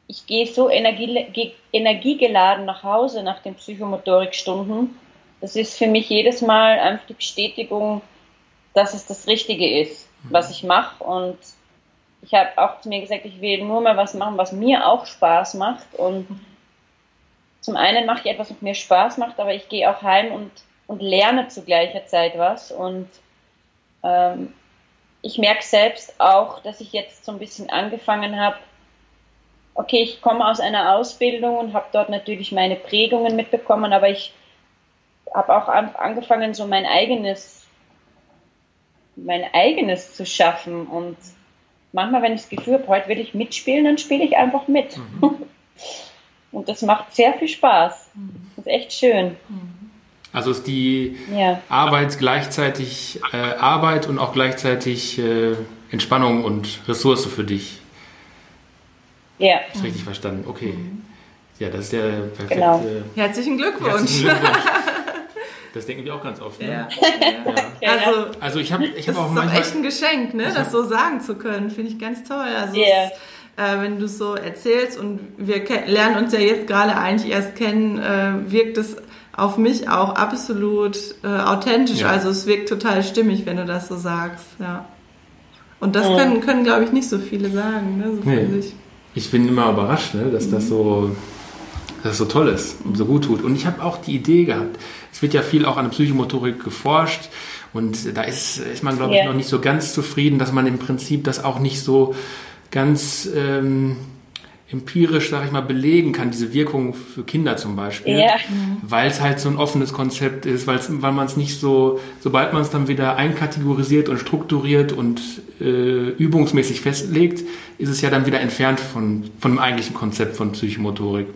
ich gehe so energie, energiegeladen nach Hause nach den Psychomotorikstunden das ist für mich jedes Mal einfach die Bestätigung, dass es das Richtige ist, was ich mache. Und ich habe auch zu mir gesagt, ich will nur mal was machen, was mir auch Spaß macht. Und zum einen mache ich etwas, was mir Spaß macht, aber ich gehe auch heim und, und lerne zu gleicher Zeit was. Und ähm, ich merke selbst auch, dass ich jetzt so ein bisschen angefangen habe, okay, ich komme aus einer Ausbildung und habe dort natürlich meine Prägungen mitbekommen, aber ich habe auch angefangen, so mein eigenes, mein eigenes zu schaffen. Und manchmal, wenn ich das Gefühl habe, heute will ich mitspielen, dann spiele ich einfach mit. Mhm. Und das macht sehr viel Spaß. Das ist echt schön. Also ist die ja. Arbeit gleichzeitig äh, Arbeit und auch gleichzeitig äh, Entspannung und Ressource für dich. Ja. Ist richtig verstanden. Okay. Ja, das ist der perfekte. Genau. Herzlichen Glückwunsch. Herzlichen Glückwunsch. Das denken wir auch ganz oft. Ne? Ja. ja. Also, also ich habe ich hab auch manchmal... Das ist doch echt ein Geschenk, ne? das so sagen zu können. Finde ich ganz toll. Also yeah. es, äh, wenn du es so erzählst und wir lernen uns ja jetzt gerade eigentlich erst kennen, äh, wirkt es auf mich auch absolut äh, authentisch. Ja. Also es wirkt total stimmig, wenn du das so sagst. Ja. Und das können, können glaube ich, nicht so viele sagen. Ne? So nee. Ich bin immer überrascht, ne? dass mhm. das so dass es so toll ist und so gut tut. Und ich habe auch die Idee gehabt, es wird ja viel auch an der Psychomotorik geforscht und da ist, ist man, glaube yeah. ich, noch nicht so ganz zufrieden, dass man im Prinzip das auch nicht so ganz ähm, empirisch, sage ich mal, belegen kann, diese Wirkung für Kinder zum Beispiel, yeah. weil es halt so ein offenes Konzept ist, weil man es nicht so, sobald man es dann wieder einkategorisiert und strukturiert und äh, übungsmäßig festlegt, ist es ja dann wieder entfernt von, von dem eigentlichen Konzept von Psychomotorik.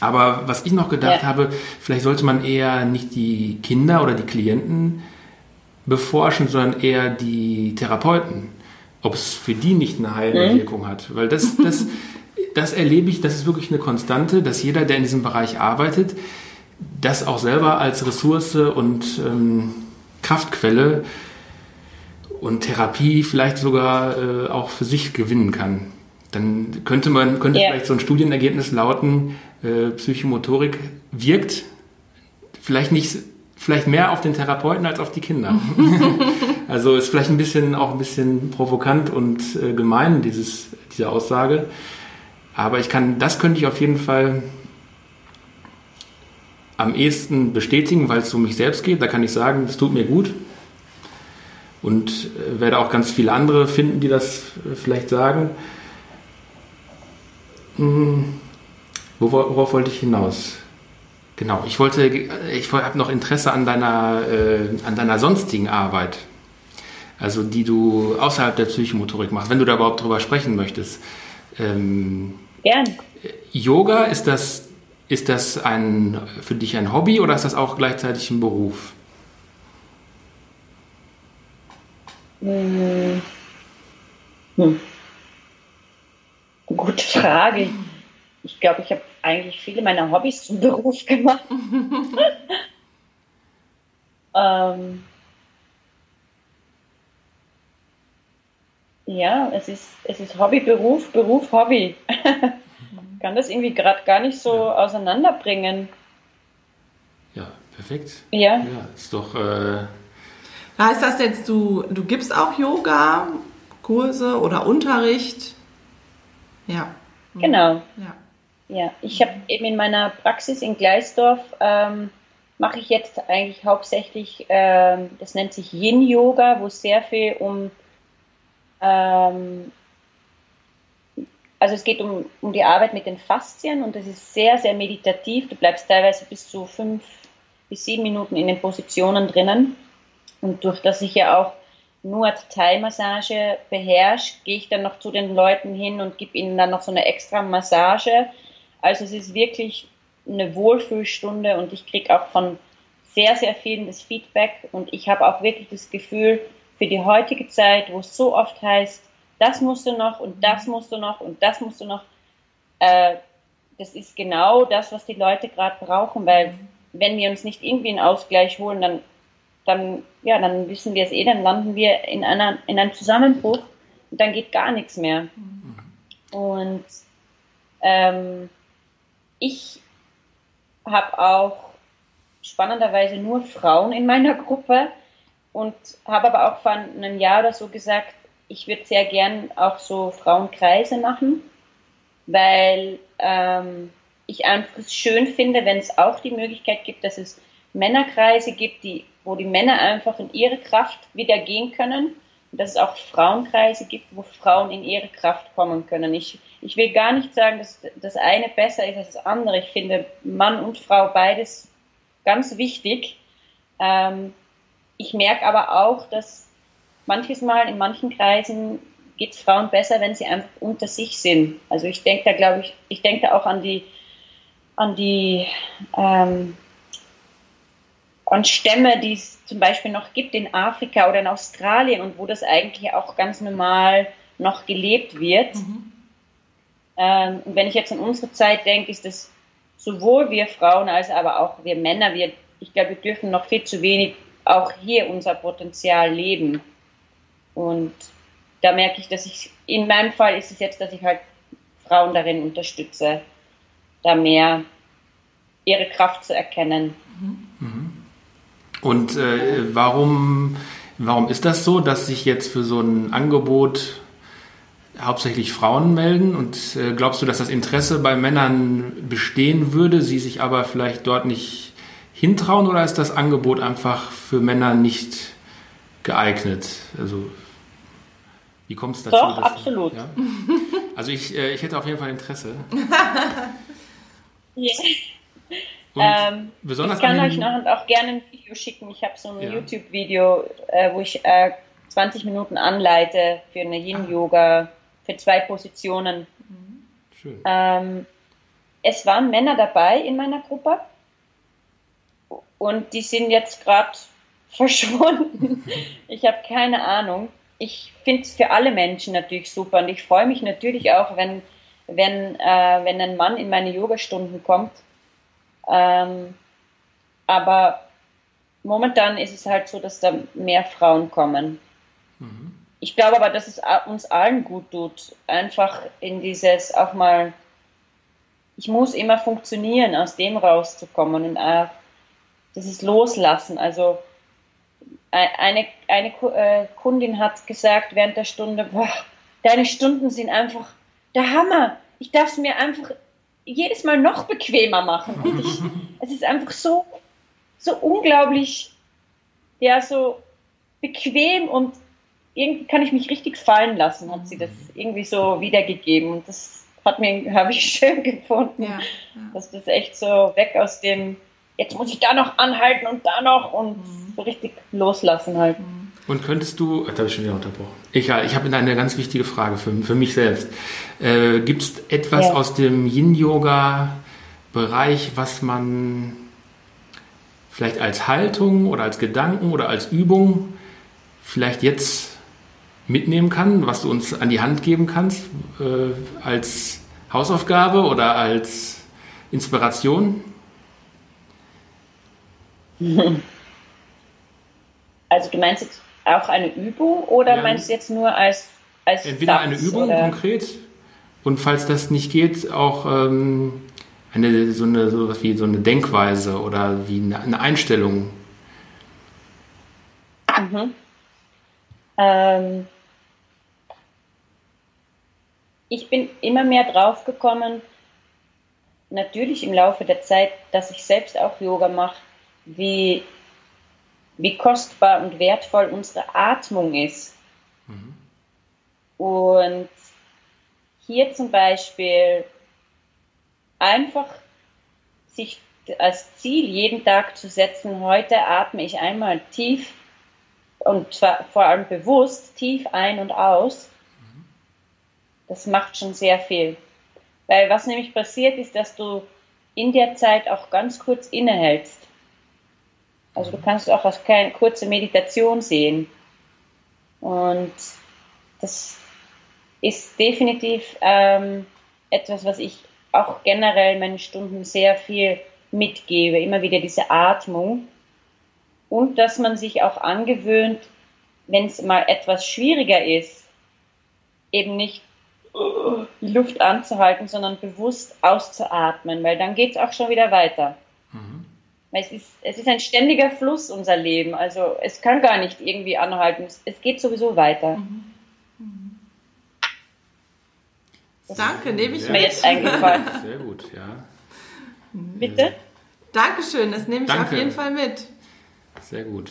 Aber was ich noch gedacht ja. habe, vielleicht sollte man eher nicht die Kinder oder die Klienten beforschen, sondern eher die Therapeuten, ob es für die nicht eine heilende mhm. Wirkung hat. Weil das, das, das erlebe ich, das ist wirklich eine Konstante, dass jeder, der in diesem Bereich arbeitet, das auch selber als Ressource und ähm, Kraftquelle und Therapie vielleicht sogar äh, auch für sich gewinnen kann. Dann könnte man könnte yeah. vielleicht so ein Studienergebnis lauten, äh, Psychomotorik wirkt vielleicht nicht, vielleicht mehr auf den Therapeuten als auf die Kinder. also ist vielleicht ein bisschen auch ein bisschen provokant und äh, gemein dieses diese Aussage, aber ich kann, das könnte ich auf jeden Fall am ehesten bestätigen, weil es um mich selbst geht. Da kann ich sagen, es tut mir gut. Und äh, werde auch ganz viele andere finden, die das äh, vielleicht sagen. Hm. Worauf wollte ich hinaus? Genau, ich wollte, ich habe noch Interesse an deiner, äh, an deiner sonstigen Arbeit, also die du außerhalb der Psychomotorik machst, wenn du da überhaupt drüber sprechen möchtest. Ähm, Gern. Yoga, ist das, ist das ein, für dich ein Hobby oder ist das auch gleichzeitig ein Beruf? Hm. Hm. Gute Frage ich glaube, ich habe eigentlich viele meiner Hobbys zum Beruf gemacht. ähm, ja, es ist, es ist Hobby, Beruf, Beruf, Hobby. Kann das irgendwie gerade gar nicht so ja. auseinanderbringen. Ja, perfekt. Ja. Ja, ist doch. Äh heißt das jetzt, du, du gibst auch Yoga, Kurse oder Unterricht? Ja. Genau. Ja. Ja, ich habe eben in meiner Praxis in Gleisdorf ähm, mache ich jetzt eigentlich hauptsächlich, ähm, das nennt sich Yin Yoga, wo es sehr viel um, ähm, also es geht um, um die Arbeit mit den Faszien und das ist sehr, sehr meditativ. Du bleibst teilweise bis zu fünf bis sieben Minuten in den Positionen drinnen. Und durch das ich ja auch nur Thai-Massage beherrsche, gehe ich dann noch zu den Leuten hin und gebe ihnen dann noch so eine extra Massage. Also es ist wirklich eine Wohlfühlstunde und ich kriege auch von sehr, sehr vielen das Feedback. Und ich habe auch wirklich das Gefühl, für die heutige Zeit, wo es so oft heißt, das musst du noch und das musst du noch und das musst du noch, äh, das ist genau das, was die Leute gerade brauchen, weil wenn wir uns nicht irgendwie einen Ausgleich holen, dann, dann, ja, dann wissen wir es eh, dann landen wir in, einer, in einem Zusammenbruch und dann geht gar nichts mehr. Mhm. Und ähm, ich habe auch spannenderweise nur Frauen in meiner Gruppe und habe aber auch vor einem Jahr oder so gesagt, ich würde sehr gern auch so Frauenkreise machen, weil ähm, ich einfach schön finde, wenn es auch die Möglichkeit gibt, dass es Männerkreise gibt, die, wo die Männer einfach in ihre Kraft wieder gehen können und dass es auch Frauenkreise gibt, wo Frauen in ihre Kraft kommen können. Ich, ich will gar nicht sagen, dass das eine besser ist als das andere. Ich finde Mann und Frau beides ganz wichtig. Ähm, ich merke aber auch, dass manches Mal in manchen Kreisen geht es Frauen besser, wenn sie einfach unter sich sind. Also ich denke da, glaube ich, ich denke da auch an die, an die, ähm, an Stämme, die es zum Beispiel noch gibt in Afrika oder in Australien und wo das eigentlich auch ganz normal noch gelebt wird. Mhm. Ähm, und wenn ich jetzt an unsere Zeit denke, ist das sowohl wir Frauen als aber auch wir Männer, wir, ich glaube, wir dürfen noch viel zu wenig auch hier unser Potenzial leben. Und da merke ich, dass ich, in meinem Fall ist es jetzt, dass ich halt Frauen darin unterstütze, da mehr ihre Kraft zu erkennen. Mhm. Und äh, warum, warum ist das so, dass sich jetzt für so ein Angebot hauptsächlich Frauen melden? Und äh, glaubst du, dass das Interesse bei Männern bestehen würde, sie sich aber vielleicht dort nicht hintrauen? Oder ist das Angebot einfach für Männer nicht geeignet? Also wie kommt es dazu? Doch, absolut. Ja? Also ich, äh, ich hätte auf jeden Fall Interesse. yeah. Ähm, ich kann euch noch auch gerne ein Video schicken. Ich habe so ein ja. YouTube-Video, äh, wo ich äh, 20 Minuten anleite für eine Yin-Yoga, für zwei Positionen. Schön. Ähm, es waren Männer dabei in meiner Gruppe und die sind jetzt gerade verschwunden. ich habe keine Ahnung. Ich finde es für alle Menschen natürlich super und ich freue mich natürlich auch, wenn, wenn, äh, wenn ein Mann in meine Yogastunden kommt ähm, aber momentan ist es halt so, dass da mehr Frauen kommen. Mhm. Ich glaube aber, dass es uns allen gut tut, einfach in dieses auch mal, ich muss immer funktionieren, aus dem rauszukommen und auch dieses Loslassen. Also eine, eine äh, Kundin hat gesagt während der Stunde, boah, deine Stunden sind einfach der Hammer. Ich darf es mir einfach jedes Mal noch bequemer machen. Und ich, es ist einfach so, so unglaublich, ja, so bequem und irgendwie kann ich mich richtig fallen lassen, hat sie das irgendwie so wiedergegeben. Und das hat mir, habe ich schön gefunden, ja, ja. dass das echt so weg aus dem, jetzt muss ich da noch anhalten und da noch und mhm. so richtig loslassen halt. Mhm. Und könntest du, da habe ich schon wieder unterbrochen. Egal, ich habe eine ganz wichtige Frage für, für mich selbst. Äh, Gibt es etwas ja. aus dem Yin-Yoga-Bereich, was man vielleicht als Haltung oder als Gedanken oder als Übung vielleicht jetzt mitnehmen kann, was du uns an die Hand geben kannst, äh, als Hausaufgabe oder als Inspiration? Also du meinst jetzt auch eine Übung oder ja. meinst du jetzt nur als, als Entweder Satz, eine Übung oder? konkret und falls das nicht geht, auch ähm, eine, so eine, so was wie so eine Denkweise oder wie eine, eine Einstellung. Mhm. Ähm, ich bin immer mehr drauf gekommen, natürlich im Laufe der Zeit, dass ich selbst auch Yoga mache, wie wie kostbar und wertvoll unsere Atmung ist. Mhm. Und hier zum Beispiel einfach sich als Ziel jeden Tag zu setzen, heute atme ich einmal tief und zwar vor allem bewusst tief ein und aus. Das macht schon sehr viel. Weil was nämlich passiert ist, dass du in der Zeit auch ganz kurz innehältst also du kannst auch als keine kurze Meditation sehen. Und das ist definitiv ähm, etwas, was ich auch generell in meinen Stunden sehr viel mitgebe. Immer wieder diese Atmung. Und dass man sich auch angewöhnt, wenn es mal etwas schwieriger ist, eben nicht die Luft anzuhalten, sondern bewusst auszuatmen, weil dann geht es auch schon wieder weiter. Es ist, es ist ein ständiger Fluss, unser Leben. Also es kann gar nicht irgendwie anhalten. Es, es geht sowieso weiter. Mhm. Das Danke, nehme ich mir mit. jetzt eingefallen. Sehr gut, ja. Bitte? Dankeschön, das nehme ich Danke. auf jeden Fall mit. Sehr gut.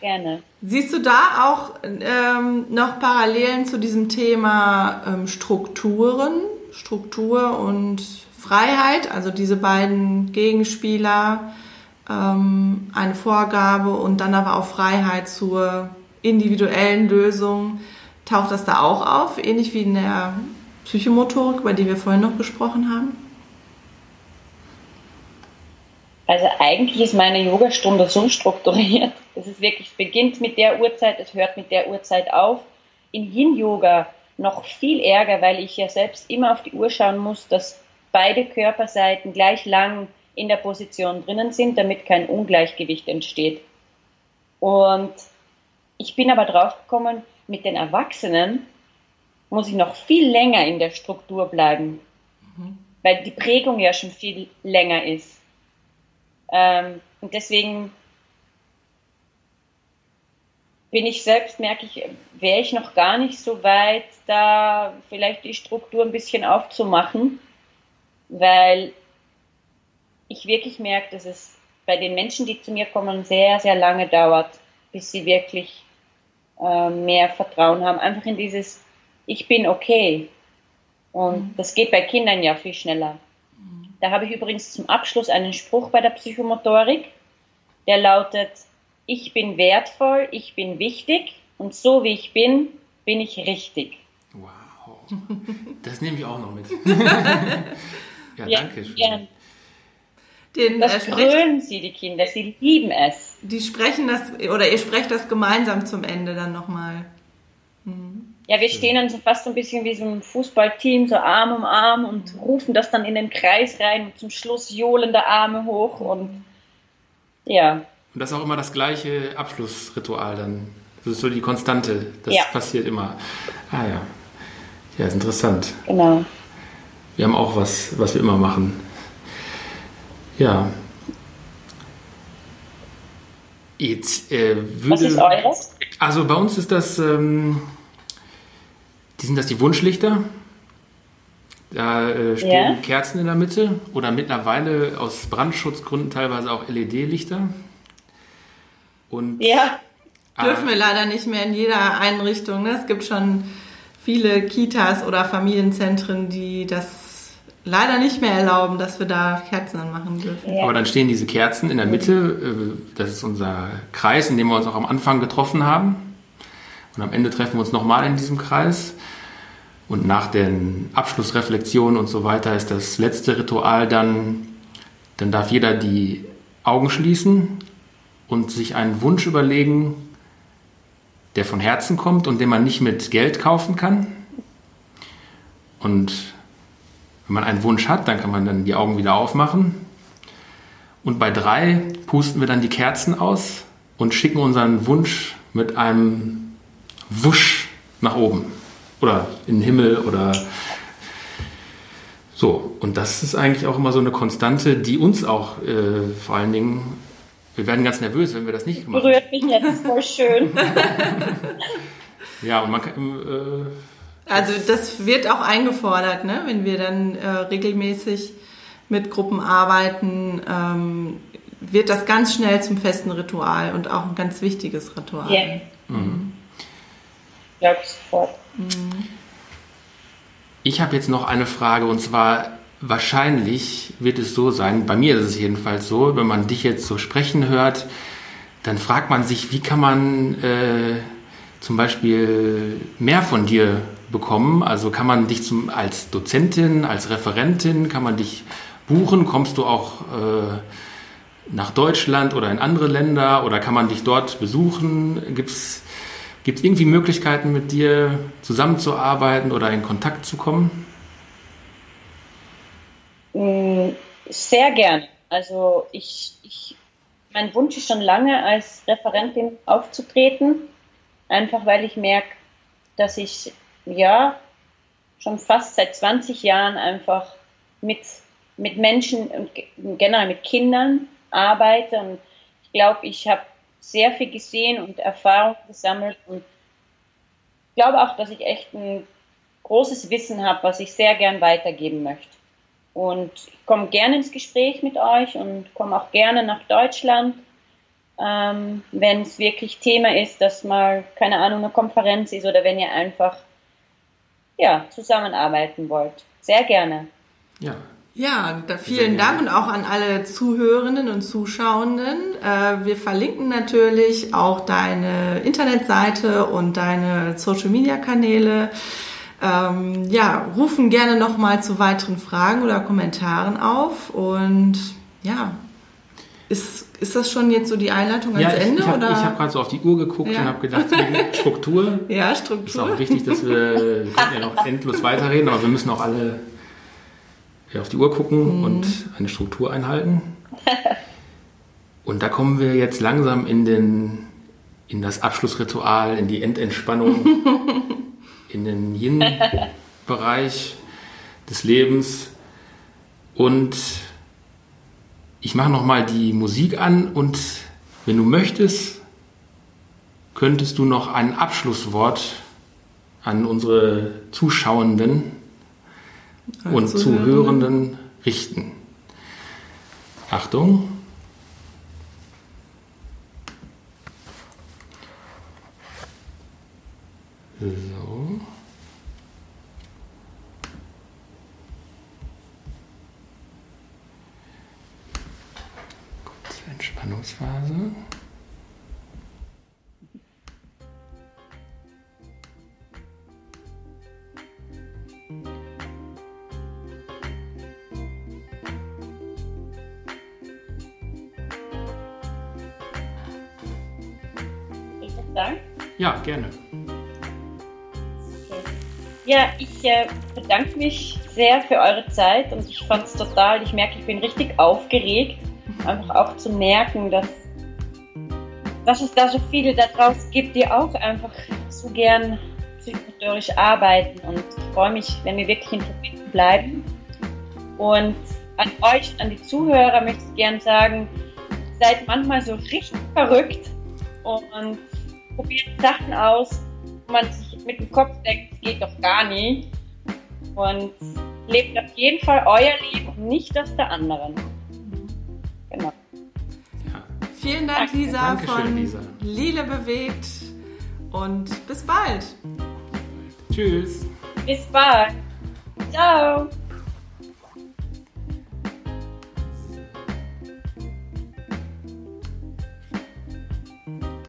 Gerne. Siehst du da auch ähm, noch Parallelen zu diesem Thema ähm, Strukturen, Struktur und Freiheit, also diese beiden Gegenspieler, ähm, eine Vorgabe und dann aber auch Freiheit zur individuellen Lösung. Taucht das da auch auf, ähnlich wie in der Psychomotorik, über die wir vorhin noch gesprochen haben? Also eigentlich ist meine Yogastunde so strukturiert. Es wirklich beginnt mit der Uhrzeit, es hört mit der Uhrzeit auf. Im Yin-Yoga noch viel ärger, weil ich ja selbst immer auf die Uhr schauen muss, dass beide Körperseiten gleich lang in der Position drinnen sind, damit kein Ungleichgewicht entsteht. Und ich bin aber draufgekommen, mit den Erwachsenen muss ich noch viel länger in der Struktur bleiben, weil die Prägung ja schon viel länger ist. Ähm, und deswegen bin ich selbst, merke ich, wäre ich noch gar nicht so weit, da vielleicht die Struktur ein bisschen aufzumachen, weil ich wirklich merke, dass es bei den Menschen, die zu mir kommen, sehr, sehr lange dauert, bis sie wirklich äh, mehr Vertrauen haben. Einfach in dieses, ich bin okay. Und das geht bei Kindern ja viel schneller. Da habe ich übrigens zum Abschluss einen Spruch bei der Psychomotorik, der lautet, ich bin wertvoll, ich bin wichtig und so wie ich bin, bin ich richtig. Wow. Das nehme ich auch noch mit. ja, Ja, danke schön. gern. Den, äh, Das sprecht, brüllen sie, die Kinder, sie lieben es. die sprechen das, oder ihr sprecht das gemeinsam zum Ende dann nochmal. Ja, wir stehen dann so fast so ein bisschen wie so ein Fußballteam, so Arm um Arm und rufen das dann in den Kreis rein und zum Schluss johlen der Arme hoch und ja, Und das ist auch immer das gleiche Abschlussritual dann. Das ist so die Konstante. Das Ja. passiert immer. Ah ja. Ja, ist interessant. genau. Wir haben auch was, was wir immer machen. Ja. Jetzt äh, würde. Was ist eures? Also bei uns ist das, ähm, die sind das die Wunschlichter. Da äh, stehen Ja. Kerzen in der Mitte oder mittlerweile aus Brandschutzgründen teilweise auch LED-Lichter. Und Ja, Dürfen wir leider nicht mehr in jeder Einrichtung. Ne? Es gibt schon viele Kitas oder Familienzentren, die das leider nicht mehr erlauben, dass wir da Kerzen anmachen dürfen. ja. Aber dann stehen diese Kerzen in der Mitte. äh, Das ist unser Kreis, in dem wir uns auch am Anfang getroffen haben. Und am Ende treffen wir uns nochmal in diesem Kreis. Und nach den Abschlussreflexionen und so weiter ist das letzte Ritual dann, dann darf jeder die Augen schließen und sich einen Wunsch überlegen, der von Herzen kommt und den man nicht mit Geld kaufen kann. Und wenn man einen Wunsch hat, dann kann man dann die Augen wieder aufmachen. Und bei drei pusten wir dann die Kerzen aus und schicken unseren Wunsch mit einem Wusch nach oben. Oder in den Himmel oder so. Und das ist eigentlich auch immer so eine Konstante, die uns auch äh, vor allen Dingen, wir werden ganz nervös, wenn wir das nicht machen. berührt mich jetzt voll schön. Ja, und man kann, äh, Also das wird auch eingefordert, ne? wenn wir dann äh, regelmäßig mit Gruppen arbeiten, ähm, wird das ganz schnell zum festen Ritual und auch ein ganz wichtiges Ritual. Ja. Glaub ich sofort. Ich habe jetzt noch eine Frage und zwar wahrscheinlich wird es so sein, bei mir ist es jedenfalls so, wenn man dich jetzt so sprechen hört, dann fragt man sich, wie kann man äh, zum Beispiel mehr von dir bekommen? Also kann man dich zum, als Dozentin, als Referentin, kann man dich buchen? Kommst du auch äh, nach Deutschland oder in andere Länder oder kann man dich dort besuchen? Gibt es irgendwie Möglichkeiten, mit dir zusammenzuarbeiten oder in Kontakt zu kommen? Mm, Sehr gern. Also ich, ich, mein Wunsch ist schon lange, als Referentin aufzutreten, einfach weil ich merke, dass ich ja schon fast seit 20 Jahren einfach mit, mit Menschen und ge- generell mit Kindern arbeite. Und ich glaube, ich habe sehr viel gesehen und Erfahrung gesammelt. Und ich glaube auch, dass ich echt ein großes Wissen habe, was ich sehr gern weitergeben möchte. Und ich komme gerne ins Gespräch mit euch und komme auch gerne nach Deutschland, ähm, wenn es wirklich Thema ist, dass mal, keine Ahnung, eine Konferenz ist oder wenn ihr einfach ja, zusammenarbeiten wollt. Sehr gerne. Ja, ja, da vielen Dank und auch an alle Zuhörenden und Zuschauenden. Äh, wir verlinken natürlich auch deine Internetseite und deine Social Media Kanäle. Ähm, ja, rufen gerne nochmal zu weiteren Fragen oder Kommentaren auf und ja, ist, ist das schon jetzt so die Einleitung ans ja, ich, Ende? Ich habe hab gerade so auf die Uhr geguckt ja. und habe gedacht, Struktur. ja, Struktur. Ist auch wichtig, dass wir, wir können ja noch endlos weiterreden, aber wir müssen auch alle auf die Uhr gucken mhm. und eine Struktur einhalten. Und da kommen wir jetzt langsam in, den, in das Abschlussritual, in die Endentspannung, in den Yin-Bereich des Lebens. Und ich mache nochmal die Musik an und wenn du möchtest, könntest du noch ein Abschlusswort an unsere Zuschauenden und Zuhörenden richten. Achtung. So. Kurze Entspannungsphase. sagen? Ja, gerne. Okay. Ja, ich äh, bedanke mich sehr für eure Zeit und ich fand es total, ich merke, ich bin richtig aufgeregt, einfach auch zu merken, dass, dass es da so viele da draußen gibt, die auch einfach so gern psychomotorisch arbeiten und ich freue mich, wenn wir wirklich in Verbindung bleiben. Und an euch, an die Zuhörer möchte ich gern sagen, seid manchmal so richtig verrückt und probiert Sachen aus, wo man sich mit dem Kopf denkt, es geht doch gar nicht. Und lebt auf jeden Fall euer Leben und nicht das der anderen. Genau. Ja. Vielen Dank, Danke. Lisa, Dankeschön, von Lisa. Lille bewegt und bis bald. Tschüss. Bis bald. Ciao.